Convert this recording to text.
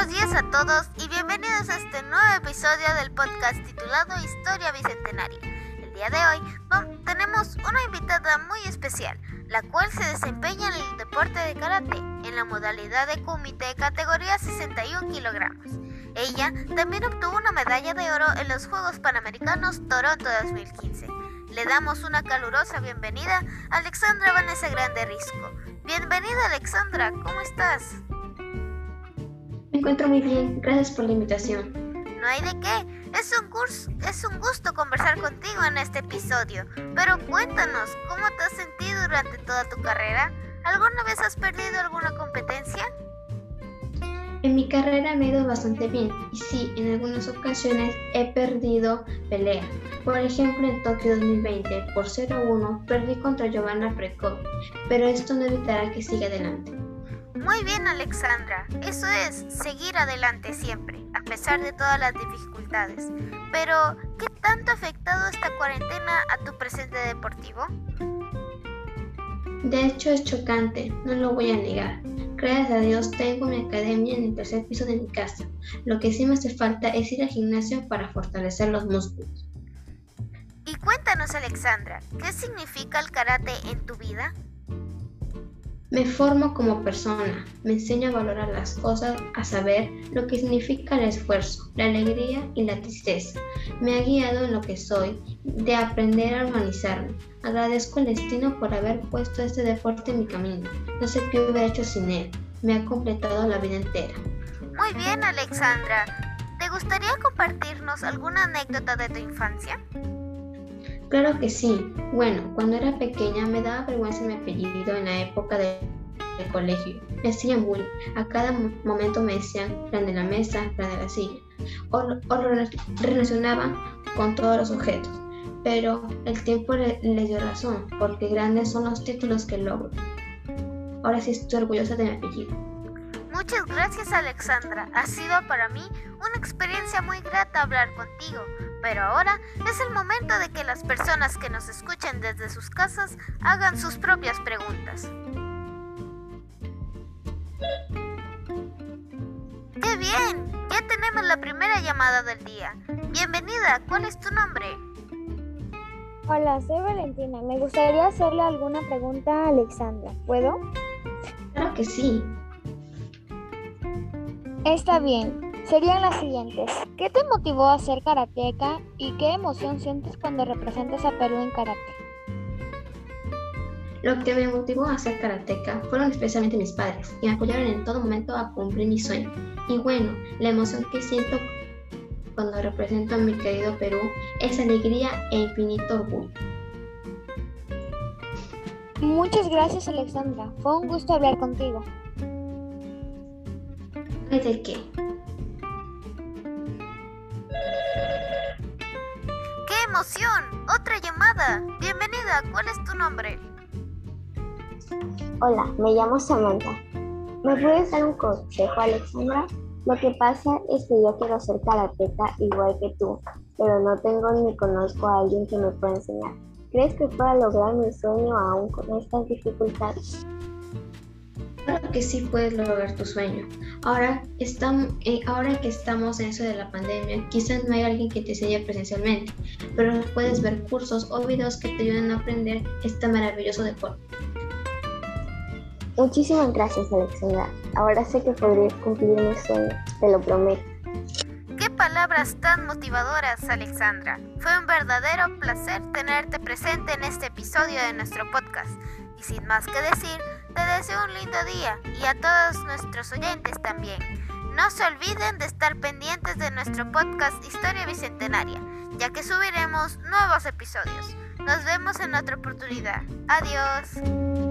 Buenos días a todos y bienvenidos a este nuevo episodio del podcast titulado Historia Bicentenaria. El día de hoy tenemos una invitada muy especial, la cual se desempeña en el deporte de karate en la modalidad de kumite categoría 61 kilogramos. Ella también obtuvo una medalla de oro en los Juegos Panamericanos Toronto 2015. Le damos una calurosa bienvenida a Alexandra Vanessa Grande Risco. Bienvenida Alexandra, ¿cómo estás? Encuentro muy bien, gracias por la invitación. No hay de qué. Es un, curso, es un gusto conversar contigo en este episodio. Pero cuéntanos, ¿cómo te has sentido durante toda tu carrera? ¿Alguna vez has perdido alguna competencia? En mi carrera me ha ido bastante bien y sí, en algunas ocasiones he perdido pelea. Por ejemplo, en Tokio 2020, por 0-1, perdí contra Giovanna Prekov, pero esto no evitará que siga adelante. Muy bien, Alexandra. Eso es, seguir adelante siempre, a pesar de todas las dificultades. Pero, ¿qué tanto ha afectado esta cuarentena a tu presente deportivo? De hecho, es chocante, no lo voy a negar. Gracias a Dios tengo mi academia en el tercer piso de mi casa. Lo que sí me hace falta es ir al gimnasio para fortalecer los músculos. Y cuéntanos, Alexandra, ¿qué significa el karate en tu vida? Me formo como persona, me enseño a valorar las cosas, a saber lo que significa el esfuerzo, la alegría y la tristeza. Me ha guiado en lo que soy, de aprender a organizarme. Agradezco al destino por haber puesto este deporte en mi camino. No sé qué hubiera hecho sin él. Me ha completado la vida entera. Muy bien, Alexandra. ¿Te gustaría compartirnos alguna anécdota de tu infancia? Claro que sí. Bueno, cuando era pequeña me daba vergüenza mi apellido en la época del colegio. Me hacían bullying. A cada momento me decían plan de la mesa, plan de la silla. O, lo relacionaban con todos los objetos. Pero el tiempo le, dio razón, porque grandes son los títulos que logro. Ahora sí estoy orgullosa de mi apellido. Muchas gracias Alexandra. Ha sido para mí una experiencia muy grata hablar contigo. Pero ahora es el momento de que las personas que nos escuchen desde sus casas hagan sus propias preguntas. ¡Qué bien! Ya tenemos la primera llamada del día. Bienvenida, ¿cuál es tu nombre? Hola, soy Valentina. Me gustaría hacerle alguna pregunta a Alexandra. ¿Puedo? Claro que sí. Está bien. Serían las siguientes. ¿Qué te motivó a ser karateca y qué emoción sientes cuando representas a Perú en karate? Lo que me motivó a ser karateca fueron especialmente mis padres, que me apoyaron en todo momento a cumplir mi sueño. Y bueno, la emoción que siento cuando represento a mi querido Perú es alegría e infinito orgullo. Muchas gracias Alexandra, fue un gusto hablar contigo. ¿De qué? Emoción! ¡Otra llamada! Bienvenida, ¿cuál es tu nombre? Hola, me llamo Samantha. ¿Me puedes dar un consejo, Alexandra? Lo que pasa es que yo quiero ser karateca igual que tú, pero no tengo ni conozco a alguien que me pueda enseñar. ¿Crees que pueda lograr mi sueño aún con estas dificultades? Claro que sí puedes lograr tu sueño. Ahora, estamos, eh, ahora que estamos en eso de la pandemia, quizás no hay alguien que te enseñe presencialmente, pero puedes ver cursos o videos que te ayuden a aprender este maravilloso deporte. Muchísimas gracias, Alexandra. Ahora sé que podré cumplir mi sueño, te lo prometo. Qué palabras tan motivadoras, Alexandra. Fue un verdadero placer tenerte presente en este episodio de nuestro podcast. Y sin más que decir, te deseo un lindo día y a todos nuestros oyentes también. No se olviden de estar pendientes de nuestro podcast Historia Bicentenaria, ya que subiremos nuevos episodios. Nos vemos en otra oportunidad. Adiós.